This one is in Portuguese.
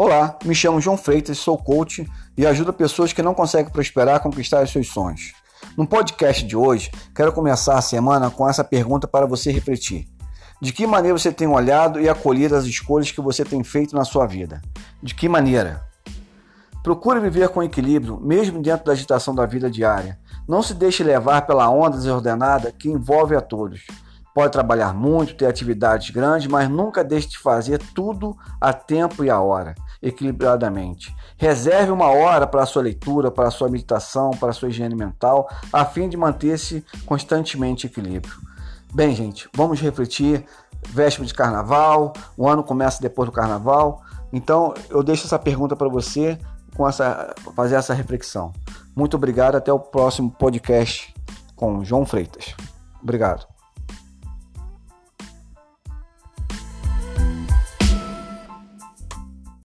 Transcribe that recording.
Olá, me chamo João Freitas, sou coach e ajudo pessoas que não conseguem prosperar a conquistar os seus sonhos. No podcast de hoje, quero começar a semana com essa pergunta para você refletir. De que maneira você tem olhado e acolhido as escolhas que você tem feito na sua vida? De que maneira? Procure viver com equilíbrio, mesmo dentro da agitação da vida diária. Não se deixe levar pela onda desordenada que envolve a todos. Pode trabalhar muito, ter atividades grandes, mas nunca deixe de fazer tudo a tempo e a hora, equilibradamente. Reserve uma hora para a sua leitura, para a sua meditação, para a sua higiene mental, a fim de manter-se constantemente em equilíbrio. Bem, gente, vamos refletir. Véspera de carnaval, o ano começa depois do carnaval. Então, eu deixo essa pergunta para você com essa fazer essa reflexão. Muito obrigado, até o próximo podcast com João Freitas. Obrigado.